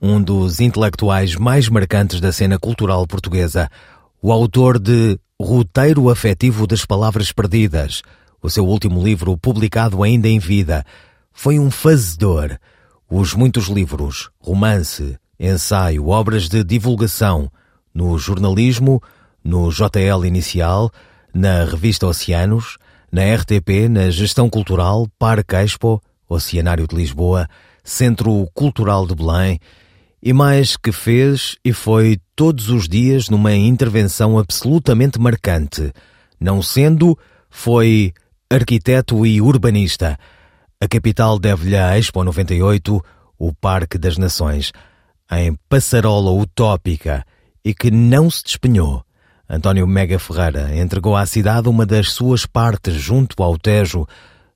um dos intelectuais mais marcantes da cena cultural portuguesa, o autor de Roteiro Afetivo das Palavras Perdidas, o seu último livro publicado ainda em vida. Foi um fazedor. Os muitos livros, romance, ensaio, obras de divulgação, no jornalismo, no JL Inicial, na revista Oceanos, na RTP, na Gestão Cultural, Parque Expo, Oceanário de Lisboa, Centro Cultural de Belém, e mais que fez e foi todos os dias numa intervenção absolutamente marcante. Não sendo, foi arquiteto e urbanista. A capital deve-lhe a Expo 98, o Parque das Nações, em passarola utópica e que não se despenhou. António Mega Ferreira entregou à cidade uma das suas partes junto ao Tejo.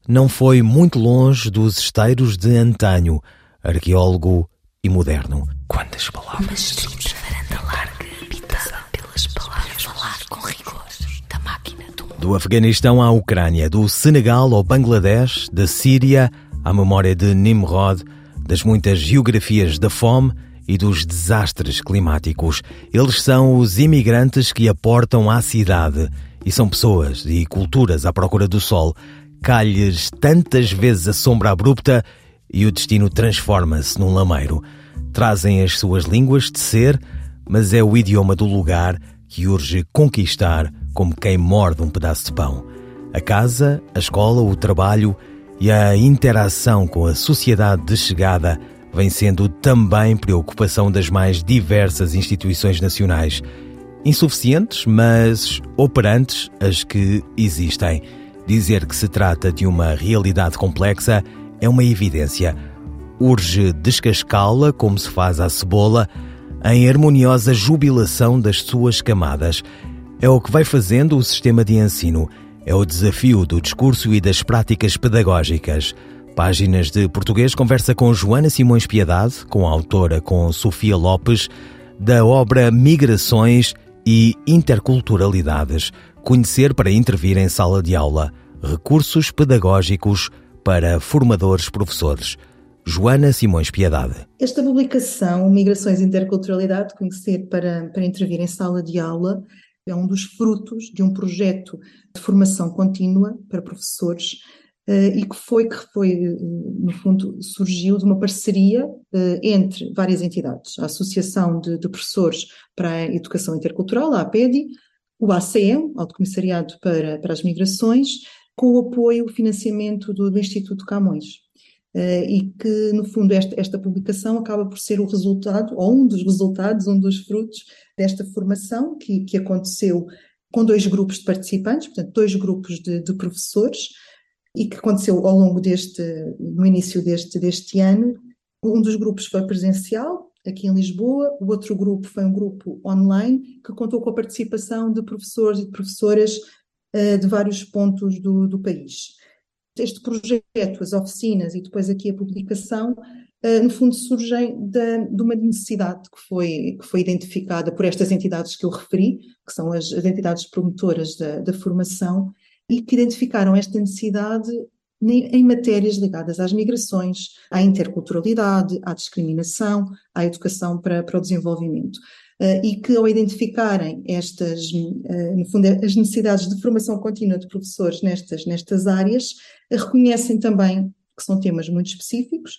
Não foi muito longe dos esteiros de antanho, arqueólogo e moderno. Quantas palavras varanda larga, habitada pelas palavras, falar com rigor da máquina do mundo. Do Afeganistão à Ucrânia, do Senegal ao Bangladesh, da Síria à memória de Nimrod, das muitas geografias da fome e dos desastres climáticos. Eles são os imigrantes que aportam à cidade e são pessoas e culturas à procura do sol. Calhes tantas vezes a sombra abrupta e o destino transforma-se num lameiro. Trazem as suas línguas de ser, mas é o idioma do lugar que urge conquistar como quem morde um pedaço de pão. A casa, a escola, o trabalho e a interação com a sociedade de chegada vem sendo também preocupação das mais diversas instituições nacionais. Insuficientes, mas operantes as que existem. Dizer que se trata de uma realidade complexa é uma evidência. Urge descascá-la como se faz à cebola, em harmoniosa jubilação das suas camadas. É o que vai fazendo o sistema de ensino. É o desafio do discurso e das práticas pedagógicas. Páginas de Português conversa com Joana Simões Piedade, com a autora com Sofia Lopes, da obra Migrações e Interculturalidades. Conhecer para intervir em sala de aula. Recursos pedagógicos para formadores professores. Joana Simões Piedade. Esta publicação, Migrações e Interculturalidade, Conhecer para, para intervir em sala de aula, é um dos frutos de um projeto de formação contínua para professores Uh, e que foi, que foi, uh, no fundo, surgiu de uma parceria uh, entre várias entidades. A Associação de, de, Professores para a Educação Intercultural, a APEDI, o ACM, Alto Comissariado para, para as Migrações, com o apoio, o financiamento do, do Instituto Camões. e que, no fundo, esta, esta publicação acaba por ser o resultado, ou um dos resultados, um dos frutos desta formação que, que aconteceu com dois grupos de participantes, portanto, dois grupos de, de professores, e que aconteceu ao longo deste, no início deste, deste ano. Um dos grupos foi presencial, aqui em Lisboa, o outro grupo foi um grupo online, que contou com a participação de professores e de professoras uh, de vários pontos do, do país. Este projeto, as oficinas e depois aqui a publicação, uh, no fundo surgem de, de, uma necessidade que foi, que foi identificada por estas entidades que eu referi, que são as, as entidades promotoras da, da formação, e que identificaram esta necessidade em matérias ligadas às migrações, à interculturalidade, à discriminação, à educação para, para o desenvolvimento. Uh, e que, ao identificarem estas, uh, no fundo, as necessidades de formação contínua de professores nestas, nestas áreas, reconhecem também que são temas muito específicos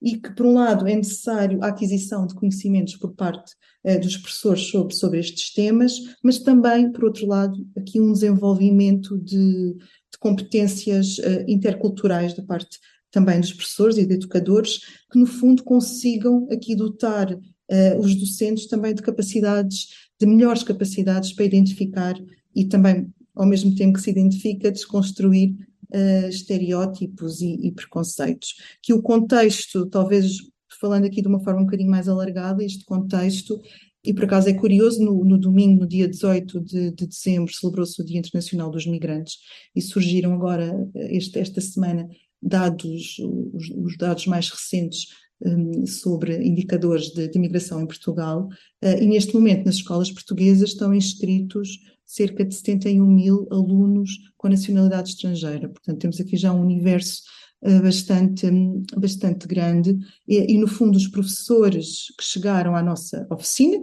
e que, por um lado, é necessário a aquisição de conhecimentos por parte eh, dos professores sobre, sobre estes temas, mas também, por outro lado, aqui um desenvolvimento de, de competências eh, interculturais da parte também dos professores e de educadores, que, no fundo, consigam aqui dotar eh, os docentes também de capacidades, de melhores capacidades para identificar e também, ao mesmo tempo que se identifica, desconstruir uh, estereótipos e, e, preconceitos. Que o contexto, talvez falando aqui de uma forma um bocadinho mais alargada, este contexto, e por acaso é curioso, no, no domingo, no dia 18 de, de dezembro, celebrou-se o Dia Internacional dos Migrantes e surgiram agora, este, esta semana, dados, os, os dados mais recentes um, sobre indicadores de, de migração em Portugal, uh, e neste momento nas escolas portuguesas estão inscritos cerca de 71 mil alunos com nacionalidade estrangeira. Portanto, temos aqui já um universo uh, bastante, um, bastante grande, e, e, no fundo os professores que chegaram à nossa oficina,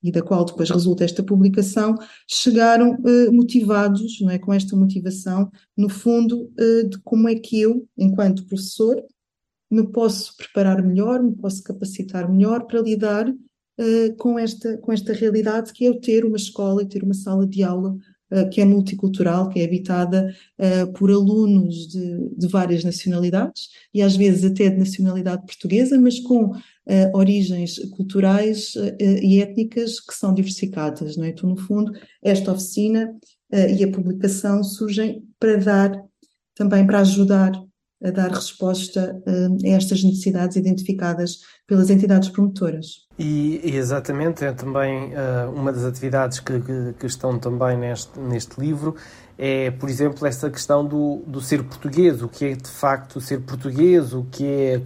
e da qual depois resulta esta publicação, chegaram uh, motivados, não é, com esta motivação, no fundo, de como é que eu, enquanto professor, me posso preparar melhor, me posso capacitar melhor para lidar uh, com, esta, com esta realidade que é eu ter uma escola e ter uma sala de aula que é multicultural, que é habitada por alunos de, de várias nacionalidades e às vezes até de nacionalidade portuguesa, mas com uh, origens culturais uh, e étnicas que são diversificadas, não é? Então, no fundo, esta oficina uh, e a publicação surgem para dar, também para ajudar a dar resposta a estas necessidades identificadas pelas entidades promotoras. E, e exatamente, é também uh, uma das atividades que, que, que, estão também neste, neste livro é, por exemplo, essa questão do, do ser português, o que é de facto ser português, o que é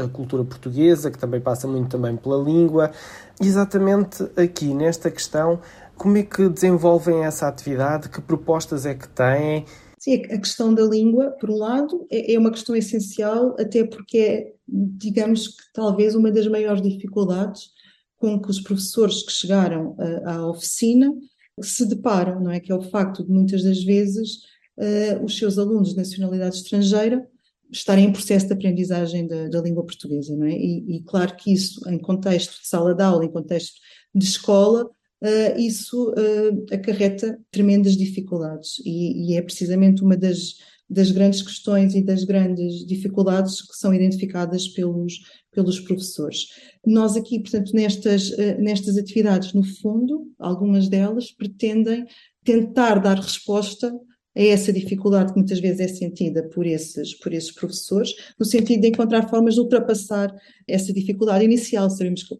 a cultura portuguesa, que também passa muito também pela língua. Exatamente aqui, nesta questão, como é que desenvolvem essa atividade, que propostas é que têm? Sim, a questão da língua, por um lado, é, é uma questão essencial, até porque é, digamos que talvez uma das maiores dificuldades com que os professores que chegaram à oficina se deparam, não é? Que é o facto de muitas das vezes uh, os seus alunos de nacionalidade estrangeira estarem em processo de aprendizagem da, da língua portuguesa, não é? E, e, claro que isso, em contexto de sala de aula, em contexto de escola, uh, isso uh, acarreta tremendas dificuldades e, e, é precisamente uma das, das grandes questões e das grandes dificuldades que são identificadas pelos, pelos professores. Nós aqui, portanto, nestas, eh, nestas atividades, no fundo, algumas delas pretendem tentar dar resposta a essa dificuldade que muitas vezes é sentida por esses, por esses professores, no sentido de encontrar formas de ultrapassar essa dificuldade inicial. Sabemos que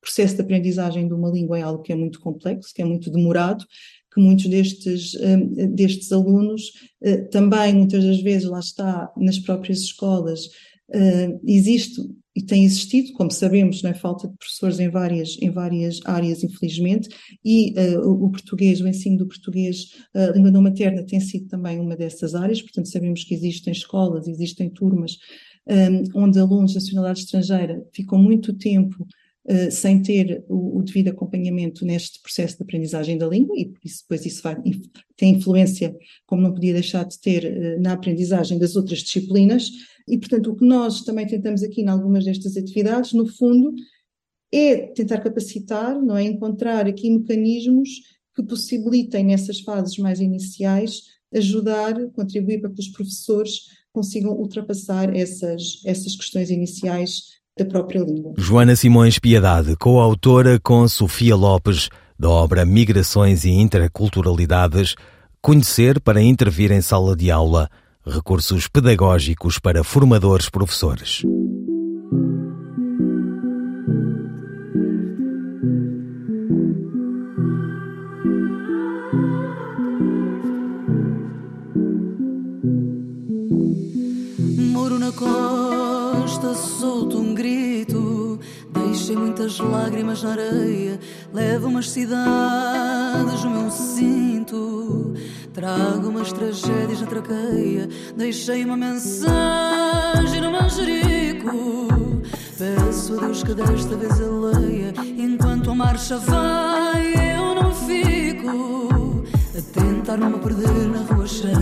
processo de aprendizagem de uma língua é algo que é muito complexo, que é muito demorado, que muitos destes, eh, destes alunos eh, também, muitas das vezes, lá está, nas próprias escolas, existe e tem existido, como sabemos, é falta de professores em várias, em várias áreas, infelizmente, e uh, o, português, o ensino do português, a uh, língua não materna, tem sido também uma dessas áreas, portanto, sabemos que existem escolas, existem turmas um, onde alunos de nacionalidade estrangeira ficam muito tempo sem ter o, o, devido acompanhamento neste processo de aprendizagem da língua, e isso, depois isso vai, tem influência, como não podia deixar de ter, uh, na aprendizagem das outras disciplinas, e, portanto, o que nós também tentamos aqui em algumas destas atividades, no fundo, é tentar capacitar, não é? Encontrar aqui mecanismos que possibilitem nessas fases mais iniciais ajudar, contribuir para que os professores consigam ultrapassar essas, essas questões iniciais da própria língua. Joana Simões Piedade, coautora com Sofia Lopes da obra Migrações e Interculturalidades, Conhecer para intervir em sala de aula recursos pedagógicos para formadores professores. Levo umas cidades no meu cinto Trago umas tragédias na traqueia. Deixei uma mensagem no manjerico. Peço a Deus que desta vez ele leia. Enquanto a marcha vai, eu não fico. A tentar não me perder na rua cheia.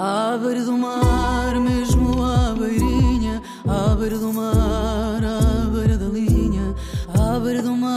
À beira do mar, mesmo à beirinha, à beira do mar, à beira da linha, à beira do mar,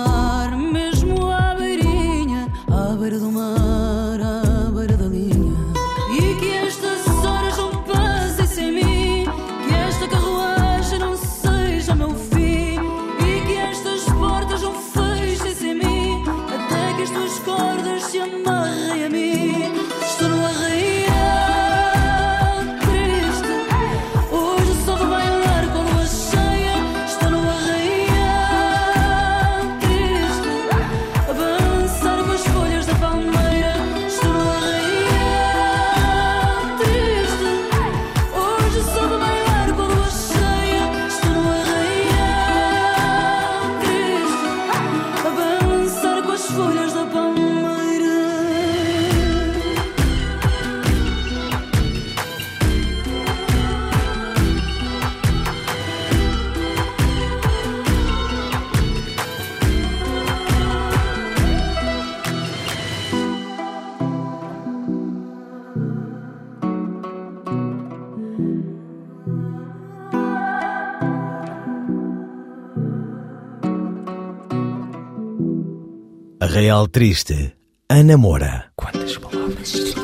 Arraial Triste, Ana Moura. Quantas palavras?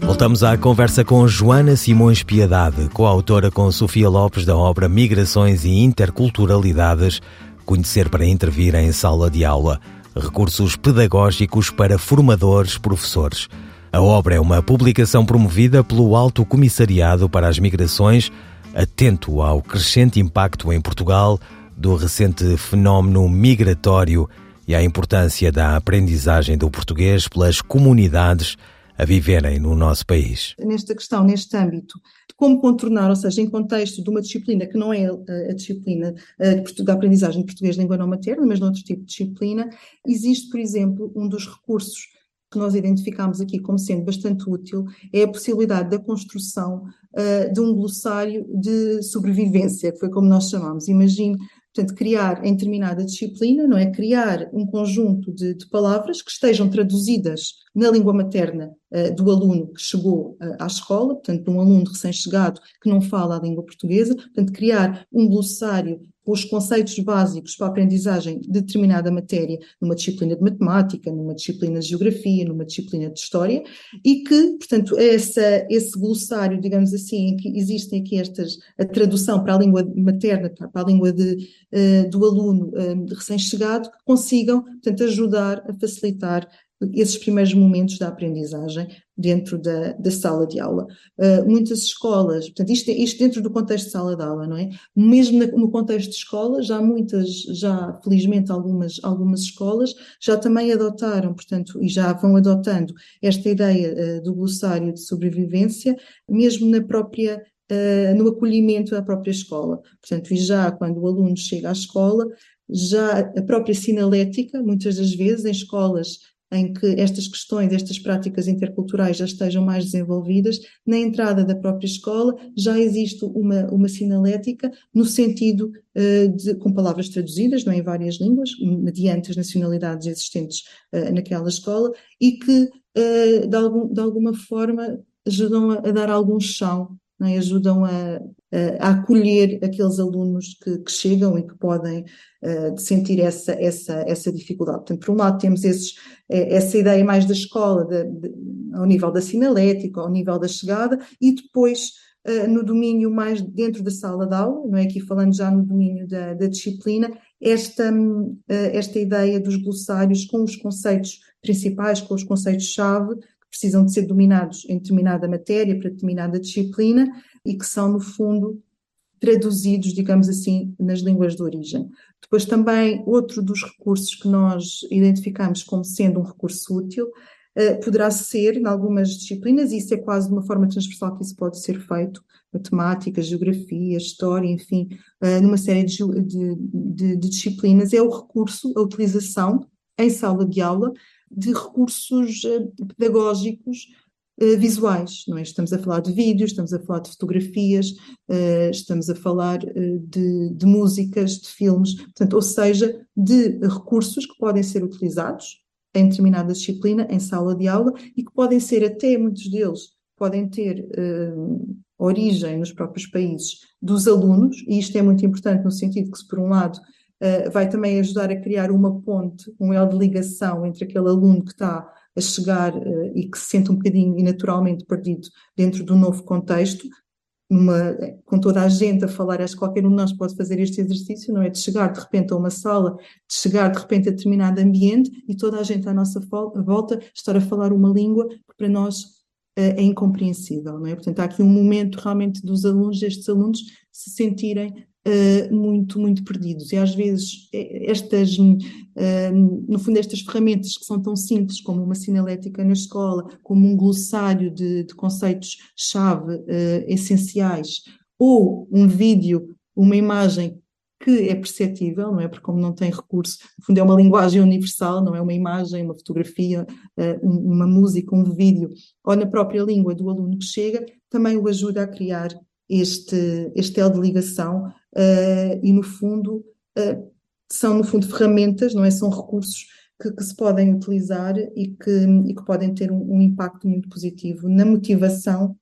Voltamos à conversa com Joana Simões Piedade, coautora com Sofia Lopes da obra Migrações e Interculturalidades, Conhecer para Intervir em Sala de Aula, recursos pedagógicos para formadores professores. A obra é uma publicação promovida pelo Alto Comissariado para as Migrações, atento ao crescente impacto em Portugal do recente fenómeno migratório e à importância da aprendizagem do português pelas comunidades a viverem no nosso país. nesta questão, neste âmbito, de como contornar, ou seja, em contexto de uma disciplina que não é a, a disciplina eh, da aprendizagem de português de língua não materna, mas de outro tipo de disciplina, existe, por exemplo, um dos recursos que nós identificamos aqui como sendo bastante útil, é a possibilidade da construção eh, de um glossário de sobrevivência, que foi como nós chamamos. Imagine Portanto, criar em determinada disciplina, não é? Criar um conjunto de, de palavras que estejam traduzidas na língua materna uh, do aluno que chegou uh, à escola, portanto, de um aluno recém-chegado que não fala a língua portuguesa, portanto, criar um glossário os conceitos básicos para a aprendizagem de determinada matéria, numa disciplina de matemática, numa disciplina de geografia, numa disciplina de história, e que, portanto, essa, esse glossário, digamos assim, em que existem aqui estas, a tradução para a língua materna, para a língua de, uh, do aluno uh, recém-chegado, consigam, portanto, ajudar a facilitar esses primeiros momentos da aprendizagem dentro da, da sala de aula. Uh, muitas escolas, portanto, isto, isto, dentro do contexto de sala de aula, não é? Mesmo na, no contexto de escola, já muitas, já felizmente algumas, algumas escolas já também adotaram, portanto, e já vão adotando esta ideia uh, do glossário de sobrevivência, mesmo na própria Uh, no acolhimento da própria escola. Portanto, e já quando o aluno chega à escola, já a própria sinalética, muitas das vezes em escolas em que estas questões, estas práticas interculturais já estejam mais desenvolvidas, na entrada da própria escola já existe uma, uma sinalética no sentido uh, de, com palavras traduzidas, não é, em várias línguas, mediante as nacionalidades existentes uh, naquela escola, e que uh, de, algum, de alguma forma ajudam a, a dar algum chão é? ajudam a, a, acolher aqueles alunos que, que, chegam e que podem uh, sentir essa, essa, essa dificuldade. Portanto, por um lado temos esses, essa ideia mais da escola, de, de, ao nível da sinalética, ao nível da chegada, e depois uh, no domínio mais dentro da sala de aula, não é? Aqui falando já no domínio da, da disciplina, esta, uh, esta ideia dos glossários com os conceitos principais, com os conceitos-chave, precisam de ser dominados em determinada matéria, para determinada disciplina, e que são, no fundo, traduzidos, digamos assim, nas línguas de origem. Depois também, outro dos recursos que nós identificamos como sendo um recurso útil, uh, poderá ser, em algumas disciplinas, e isso é quase de uma forma transversal que isso pode ser feito, matemática, geografia, história, enfim, uh, numa série de, de, de, de disciplinas, é o recurso, a utilização em sala de aula de recursos uh, pedagógicos uh, visuais, não é? Estamos a falar de vídeos, estamos a falar de fotografias, uh, estamos a falar de, de, músicas, de filmes, portanto, ou seja, de recursos que podem ser utilizados em determinada disciplina, em sala de aula, e que podem ser até, muitos deles, podem ter origem nos próprios países dos alunos, e isto é muito importante no sentido que, se por um lado, uh, vai também ajudar a criar uma ponte, um elo de ligação entre aquele aluno que está a chegar uh, e que se sente um bocadinho e naturalmente perdido dentro do novo contexto, numa, com toda a gente a falar, acho que qualquer um de nós pode fazer este exercício, não é? De chegar de repente a uma sala, de chegar de repente a determinado ambiente e toda a gente à nossa volta estar a falar uma língua que para nós uh, é incompreensível, não é? Portanto, há aqui um momento realmente dos alunos, destes alunos, se sentirem uh, muito, muito perdidos. E às vezes estas, uh, no fundo, estas ferramentas que são tão simples como uma sinalética na escola, como um glossário de, de conceitos-chave essenciais, ou um vídeo, uma imagem que é perceptível, não é? Porque como não tem recurso, no fundo é uma linguagem universal, não é uma imagem, uma fotografia, uma música, um vídeo, ou na própria língua do aluno que chega, também o ajuda a criar este, este elo de ligação uh, e, no fundo, uh, são, no fundo, ferramentas, não é? São recursos que, que se podem utilizar e que, e que podem ter um, um, impacto muito positivo na motivação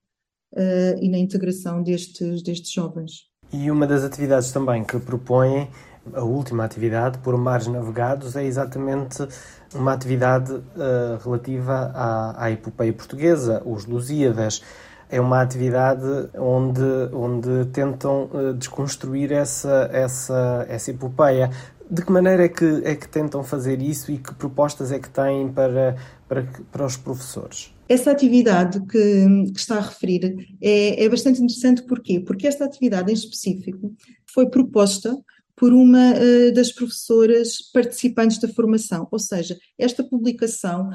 uh, e na integração destes, destes jovens. E uma das atividades também que propõem, a última atividade, por mares navegados, é exatamente uma atividade uh, relativa à, à epopeia portuguesa, os Lusíadas é uma atividade onde, onde tentam uh, desconstruir essa, essa, essa epopeia. De que maneira é que, é que tentam fazer isso e que propostas é que têm para, para, para os professores? Essa atividade que, que está a referir é, é bastante interessante, porquê? Porque esta atividade em específico foi proposta por uma uh, das professoras participantes da formação, ou seja, esta publicação,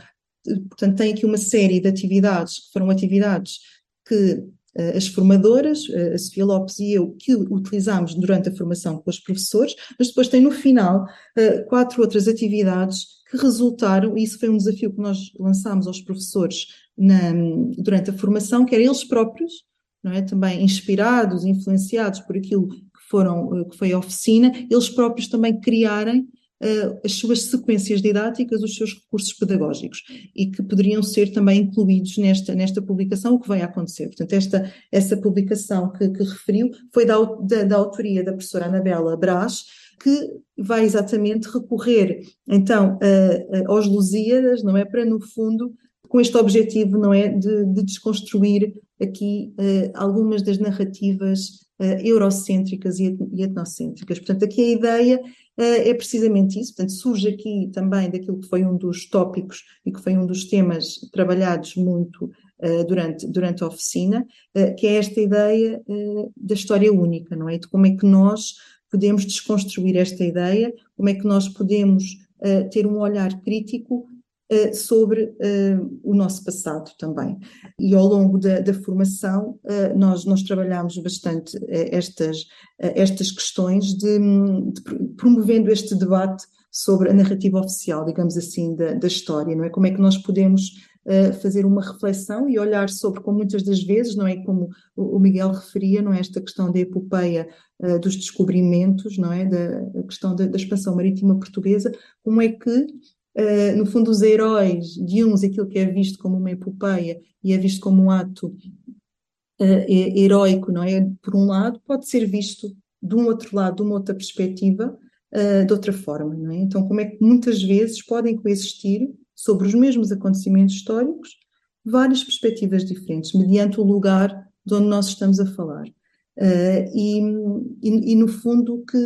portanto, tem aqui uma série de atividades que foram atividades que uh, as formadoras, uh, a Sofia Lopes e eu, que utilizámos durante a formação com os professores, mas depois tem no final uh, quatro outras atividades que resultaram, e isso foi um desafio que nós lançámos aos professores na, durante a formação, que eles próprios, não é? também inspirados, influenciados por aquilo que, foram, que foi a oficina, eles próprios também criarem as suas sequências didáticas, os seus recursos pedagógicos e que poderiam ser também incluídos nesta, nesta publicação, o que vai acontecer. Portanto, esta, essa publicação que, que referiu foi da, da, da autoria da professora Anabela Brás, que vai exatamente recorrer então aos Lusíadas, não é? Para, no fundo, com este objetivo, não é? De, de desconstruir aqui uh, algumas das narrativas eurocêntricas e, etnocêntricas. Portanto, aqui a ideia uh, é precisamente isso. Portanto, surge aqui também daquilo que foi um dos tópicos e que foi um dos temas trabalhados muito uh, durante, durante a oficina, que é esta ideia da história única, não é? De como é que nós podemos desconstruir esta ideia, como é que nós podemos ter um olhar crítico sobre uh, o nosso passado também. E ao longo da, da formação, uh, nós, nós trabalhamos bastante estas, estas questões de, de, promovendo este debate sobre a narrativa oficial, digamos assim, da, da história, não é? Como é que nós podemos fazer uma reflexão e olhar sobre, como muitas das vezes, não é como o Miguel referia, não é esta questão da epopeia dos descobrimentos, não é da questão da, da, expansão marítima portuguesa, como é que Uh, no fundo, os heróis de uns, aquilo que é visto como uma epopeia e é visto como um ato uh, heróico, não é? Por um lado, pode ser visto de um outro lado, de uma outra perspectiva, uh, de outra forma, não é? Então, como é que muitas vezes podem coexistir sobre os mesmos acontecimentos históricos várias perspectivas diferentes, mediante o lugar de onde nós estamos a falar. E, e, e, no fundo, que,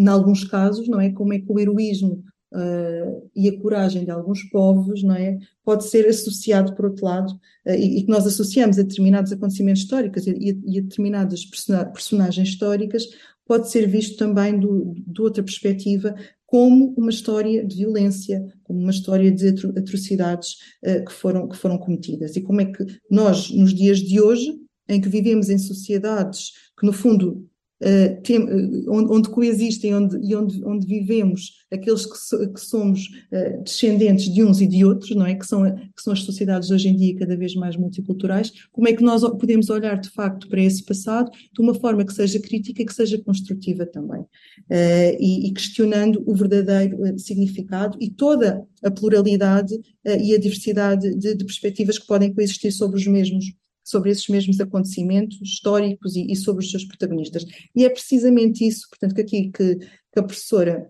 em alguns casos, não é? Como é que o heroísmo uh, e a coragem de alguns povos, não é? Pode ser associado, por outro lado, uh, e, que nós associamos a determinados acontecimentos históricos e, e a determinadas personagens históricas, pode ser visto também do, de outra perspectiva como uma história de violência, como uma história de atrocidades uh, que, foram, que foram cometidas. E como é que nós, nos dias de hoje, em que vivemos em sociedades que, no fundo, uh, tem, uh, onde, onde, coexistem onde, e onde, onde vivemos aqueles que, so, que somos uh, descendentes de uns e de outros, não é? Que são, que são as sociedades hoje em dia cada vez mais multiculturais, como é que nós podemos olhar de facto para esse passado de uma forma que seja crítica e que seja construtiva também, e, e, questionando o verdadeiro significado e toda a pluralidade e a diversidade de, de perspectivas que podem coexistir sobre os mesmos sobre esses mesmos acontecimentos históricos e, e, sobre os seus protagonistas. E é precisamente isso, portanto, que aqui que, que a professora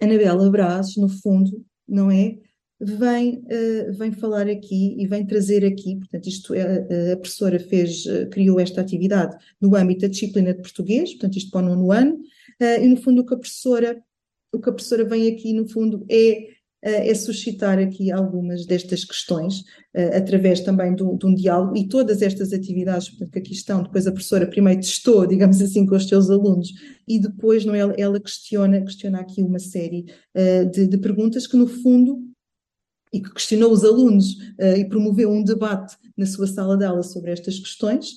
Anabela Braz, no fundo, não é? Vem, uh, vem falar aqui e vem trazer aqui, portanto, isto é, a professora fez, uh, criou esta atividade no âmbito da disciplina de português, portanto, isto para o nono ano, uh, e no fundo o que a professora, o que a professora vem aqui, no fundo, é é suscitar aqui algumas destas questões, através também de um, de um, diálogo, e todas estas atividades portanto, que aqui estão, depois a professora primeiro testou, digamos assim, com os seus alunos, e depois não, ela, ela questiona, questiona aqui uma série de, de perguntas que, no fundo, e que questionou os alunos e promoveu um debate na sua sala de aula sobre estas questões,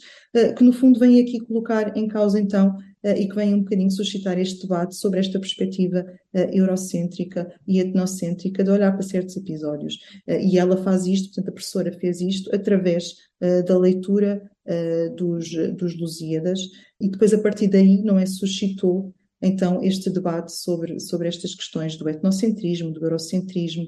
que no fundo vem aqui colocar em causa então e que vem um bocadinho suscitar este debate sobre esta perspectiva eurocêntrica e etnocêntrica de olhar para certos episódios. e ela faz isto, portanto a professora fez isto através da leitura dos, dos Lusíadas e depois a partir daí não é suscitou então este debate sobre, sobre estas questões do etnocentrismo, do eurocentrismo,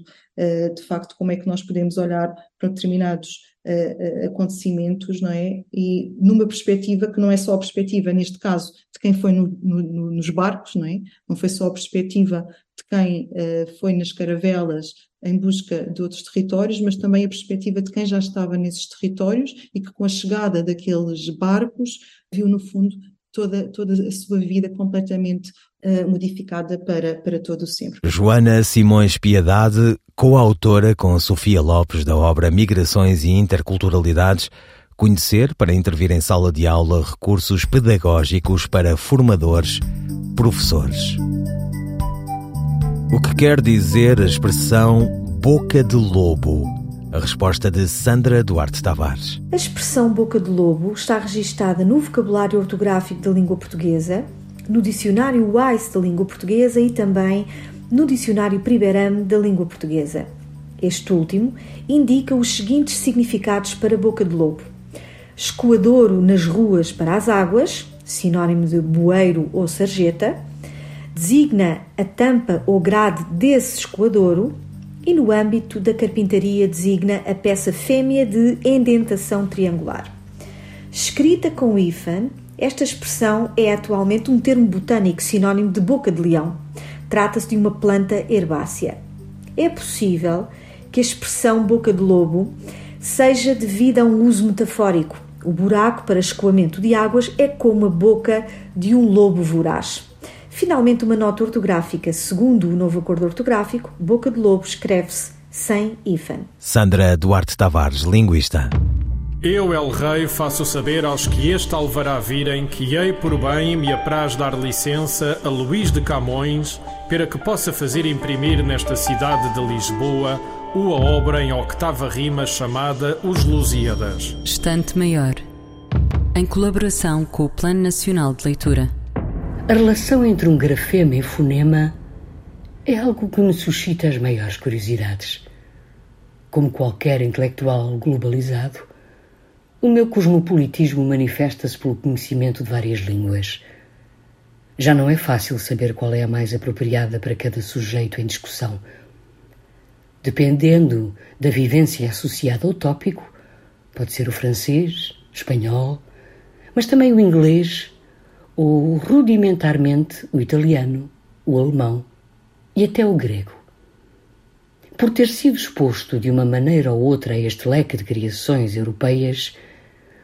de facto como é que nós podemos olhar para determinados uh, acontecimentos, não é? E numa perspectiva que não é só a perspectiva, neste caso, de quem foi no, no, nos barcos, não é? Não foi só a perspectiva de quem uh, foi nas caravelas em busca de outros territórios, mas também a perspectiva de quem já estava nesses territórios e que com a chegada daqueles barcos viu no fundo toda, toda a sua vida completamente uh, modificada para, para todo o sempre. Joana Simões Piedade, coautora com Sofia Lopes da obra Migrações e Interculturalidades, conhecer para intervir em sala de aula recursos pedagógicos para formadores, professores. O que quer dizer a expressão boca de lobo? A resposta de Sandra Duarte Tavares. A expressão boca de lobo está registada no vocabulário ortográfico da língua portuguesa, no dicionário WISE da língua portuguesa e também no dicionário Priberam da língua portuguesa. Este último indica os seguintes significados para boca de lobo: escoadouro nas ruas para as águas, sinónimo de bueiro ou sarjeta, designa a tampa ou grade desse escoadouro e no âmbito da carpintaria designa a peça fêmea de endentação triangular. Escrita com hífen, esta expressão é atualmente um termo botânico sinónimo de boca de leão. Trata-se de uma planta herbácea. É possível que a expressão boca de lobo seja devida a um uso metafórico. O buraco para escoamento de águas é como a boca de um lobo voraz. Finalmente, uma nota ortográfica. Segundo o novo acordo ortográfico, boca de lobo escreve-se sem hífen. Sandra Duarte Tavares, linguista. Eu, El Rei, faço saber aos que este alvará virem que hei por bem me apraz dar licença a Luís de Camões para que possa fazer imprimir nesta cidade de Lisboa uma obra em octava rima chamada Os Lusíadas. Estante Maior, em colaboração com o Plano Nacional de Leitura. A relação entre um grafema e fonema é algo que me suscita as maiores curiosidades. Como qualquer intelectual globalizado, o meu cosmopolitismo manifesta-se pelo conhecimento de várias línguas. Já não é fácil saber qual é a mais apropriada para cada sujeito em discussão. Dependendo da vivência associada ao tópico, pode ser o francês, espanhol, mas também o inglês, ou rudimentarmente o italiano, o alemão e até o grego. Por ter sido exposto de uma maneira ou outra a este leque de criações europeias,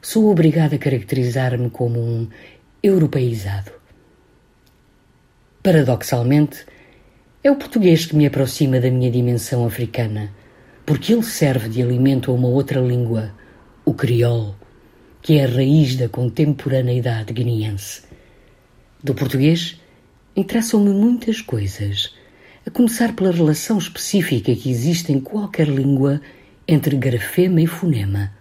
sou obrigado a caracterizar-me como um europeizado. Paradoxalmente, é o português que me aproxima da minha dimensão africana, porque ele serve de alimento a uma outra língua, o crioulo, que é a raiz da contemporaneidade guineense. Do português interessam-me muitas coisas, a começar pela relação específica que existe em qualquer língua entre grafema e fonema.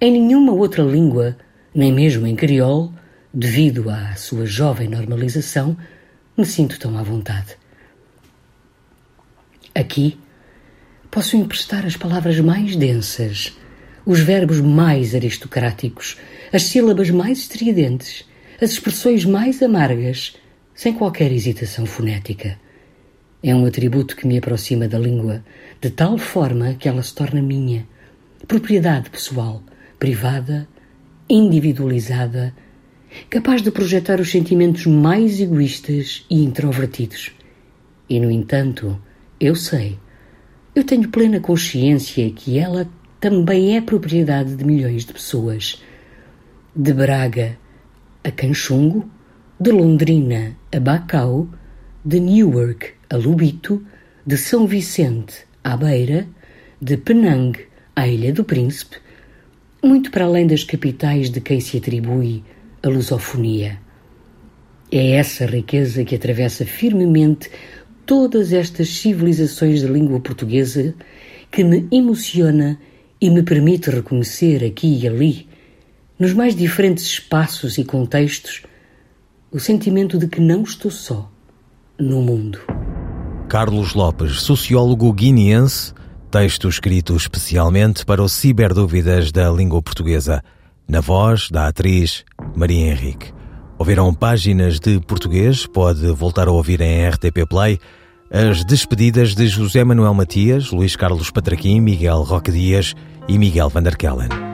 Em nenhuma outra língua, nem mesmo em crioulo, devido à sua jovem normalização, me sinto tão à vontade. Aqui posso emprestar as palavras mais densas, os verbos mais aristocráticos, as sílabas mais estridentes, as expressões mais amargas, sem qualquer hesitação fonética. É um atributo que me aproxima da língua, de tal forma que ela se torna minha, propriedade pessoal, privada, individualizada, capaz de projetar os sentimentos mais egoístas e introvertidos. E, no entanto, eu sei, eu tenho plena consciência que ela também é propriedade de milhões de pessoas. De Braga a Canchungo, de Londrina a Bacau, de Newark a Lubito, de São Vicente à Beira, de Penang à Ilha do Príncipe, muito para além das capitais de quem se atribui a lusofonia. É essa riqueza que atravessa firmemente todas estas civilizações da língua portuguesa que me emociona e me permite reconhecer aqui e ali, nos mais diferentes espaços e contextos, o sentimento de que não estou só no mundo. Carlos Lopes, sociólogo guineense, texto escrito especialmente para o Ciberdúvidas da Língua Portuguesa, na voz da atriz Maria Henrique. Ouviram páginas de português, pode voltar a ouvir em RTP Play as despedidas de José Manuel Matias, Luís Carlos Patraquim, Miguel Roque Dias e Miguel Vanderkellen.